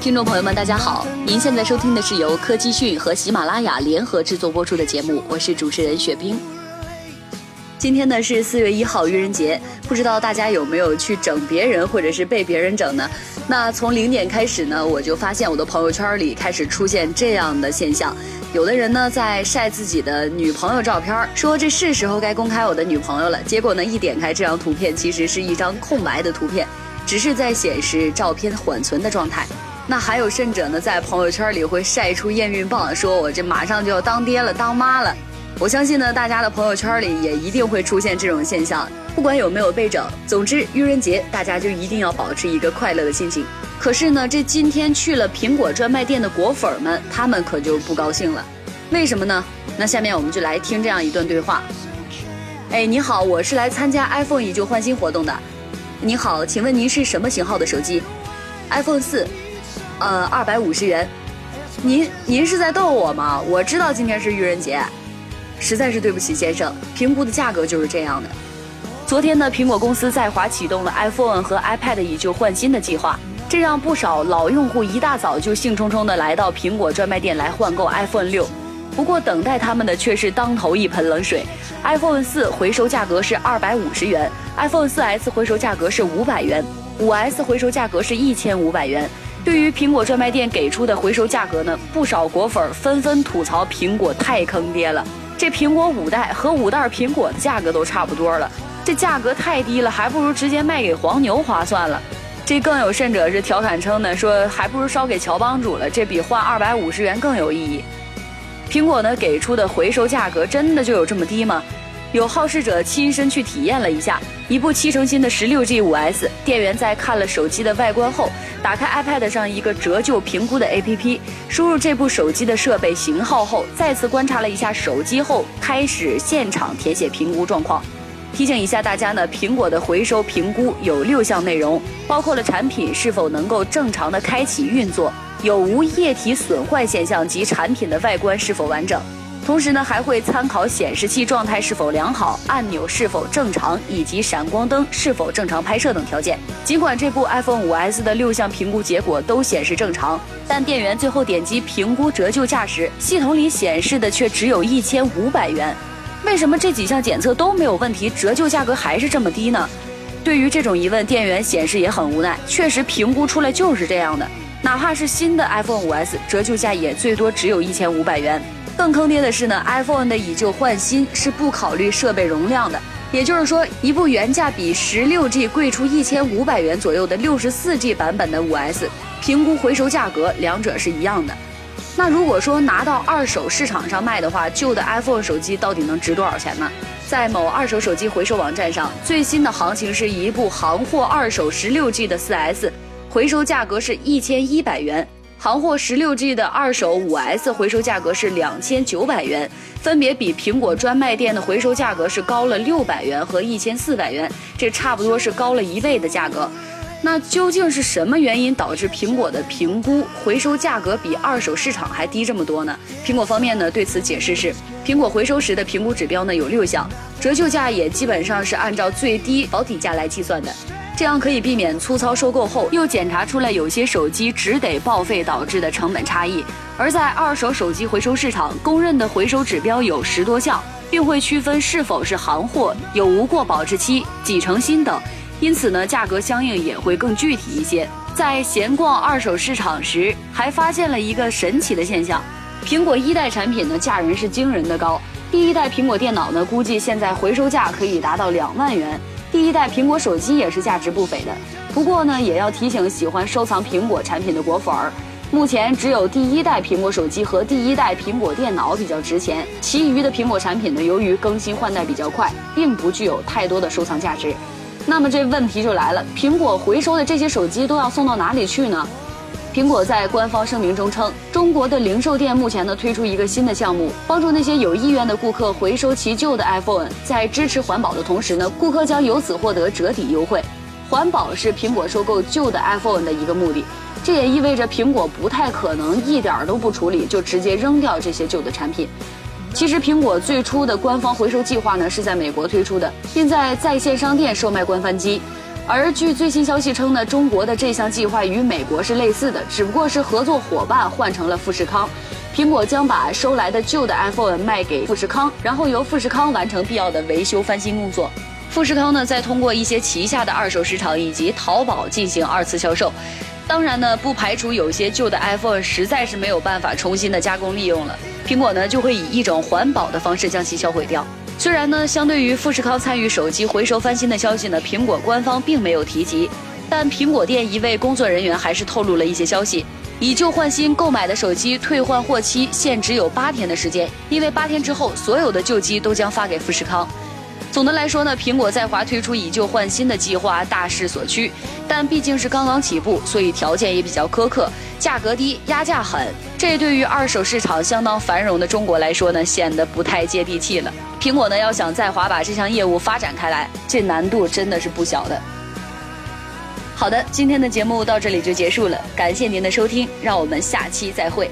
听众朋友们，大家好！您现在收听的是由科技讯和喜马拉雅联合制作播出的节目，我是主持人雪冰。今天呢是四月一号愚人节，不知道大家有没有去整别人，或者是被别人整呢？那从零点开始呢，我就发现我的朋友圈里开始出现这样的现象，有的人呢在晒自己的女朋友照片，说这是时候该公开我的女朋友了。结果呢，一点开这张图片，其实是一张空白的图片，只是在显示照片缓存的状态。那还有甚者呢，在朋友圈里会晒出验孕棒，说我这马上就要当爹了，当妈了。我相信呢，大家的朋友圈里也一定会出现这种现象，不管有没有被整，总之愚人节大家就一定要保持一个快乐的心情。可是呢，这今天去了苹果专卖店的果粉们，他们可就不高兴了，为什么呢？那下面我们就来听这样一段对话。哎，你好，我是来参加 iPhone 以旧换新活动的。你好，请问您是什么型号的手机？iPhone 四，呃，二百五十元。您您是在逗我吗？我知道今天是愚人节。实在是对不起，先生，评估的价格就是这样的。昨天呢，苹果公司在华启动了 iPhone 和 iPad 以旧换新的计划，这让不少老用户一大早就兴冲冲地来到苹果专卖店来换购 iPhone 六。不过等待他们的却是当头一盆冷水，iPhone 四回收价格是二百五十元，iPhone 四 S 回收价格是五百元，五 S 回收价格是一千五百元。对于苹果专卖店给出的回收价格呢，不少果粉纷纷吐槽苹果太坑爹了。这苹果五代和五袋苹果的价格都差不多了，这价格太低了，还不如直接卖给黄牛划算了。这更有甚者是调侃称呢，说还不如烧给乔帮主了，这比换二百五十元更有意义。苹果呢给出的回收价格真的就有这么低吗？有好事者亲身去体验了一下，一部七成新的十六 G 五 S，店员在看了手机的外观后，打开 iPad 上一个折旧评估的 APP，输入这部手机的设备型号后，再次观察了一下手机后，开始现场填写评估状况。提醒一下大家呢，苹果的回收评估有六项内容，包括了产品是否能够正常的开启运作，有无液体损坏现象及产品的外观是否完整。同时呢，还会参考显示器状态是否良好、按钮是否正常以及闪光灯是否正常拍摄等条件。尽管这部 iPhone 5S 的六项评估结果都显示正常，但店员最后点击评估折旧价时，系统里显示的却只有一千五百元。为什么这几项检测都没有问题，折旧价格还是这么低呢？对于这种疑问，店员显示也很无奈。确实，评估出来就是这样的。哪怕是新的 iPhone 5S，折旧价也最多只有一千五百元。更坑爹的是呢，iPhone 的以旧换新是不考虑设备容量的，也就是说，一部原价比十六 G 贵出一千五百元左右的六十四 G 版本的五 S，评估回收价格两者是一样的。那如果说拿到二手市场上卖的话，旧的 iPhone 手机到底能值多少钱呢？在某二手手机回收网站上，最新的行情是一部行货二手十六 G 的四 S，回收价格是一千一百元。行货十六 G 的二手五 S 回收价格是两千九百元，分别比苹果专卖店的回收价格是高了六百元和一千四百元，这差不多是高了一倍的价格。那究竟是什么原因导致苹果的评估回收价格比二手市场还低这么多呢？苹果方面呢对此解释是，苹果回收时的评估指标呢有六项，折旧价也基本上是按照最低保底价来计算的。这样可以避免粗糙收购后又检查出来有些手机只得报废导致的成本差异。而在二手手机回收市场，公认的回收指标有十多项，并会区分是否是行货、有无过保质期、几成新等，因此呢，价格相应也会更具体一些。在闲逛二手市场时，还发现了一个神奇的现象：苹果一代产品呢，价人是惊人的高。第一代苹果电脑呢，估计现在回收价可以达到两万元。第一代苹果手机也是价值不菲的，不过呢，也要提醒喜欢收藏苹果产品的果粉儿，目前只有第一代苹果手机和第一代苹果电脑比较值钱，其余的苹果产品呢，由于更新换代比较快，并不具有太多的收藏价值。那么这问题就来了，苹果回收的这些手机都要送到哪里去呢？苹果在官方声明中称，中国的零售店目前呢推出一个新的项目，帮助那些有意愿的顾客回收其旧的 iPhone，在支持环保的同时呢，顾客将由此获得折抵优惠。环保是苹果收购旧的 iPhone 的一个目的，这也意味着苹果不太可能一点都不处理就直接扔掉这些旧的产品。其实，苹果最初的官方回收计划呢是在美国推出的，并在在线商店售卖官方机。而据最新消息称呢，中国的这项计划与美国是类似的，只不过是合作伙伴换成了富士康。苹果将把收来的旧的 iPhone 卖给富士康，然后由富士康完成必要的维修翻新工作。富士康呢，再通过一些旗下的二手市场以及淘宝进行二次销售。当然呢，不排除有些旧的 iPhone 实在是没有办法重新的加工利用了，苹果呢就会以一种环保的方式将其销毁掉。虽然呢，相对于富士康参与手机回收翻新的消息呢，苹果官方并没有提及，但苹果店一位工作人员还是透露了一些消息：以旧换新购买的手机退换货期限只有八天的时间，因为八天之后所有的旧机都将发给富士康。总的来说呢，苹果在华推出以旧换新的计划大势所趋，但毕竟是刚刚起步，所以条件也比较苛刻，价格低，压价狠。这对于二手市场相当繁荣的中国来说呢，显得不太接地气了。苹果呢要想在华把这项业务发展开来，这难度真的是不小的。好的，今天的节目到这里就结束了，感谢您的收听，让我们下期再会。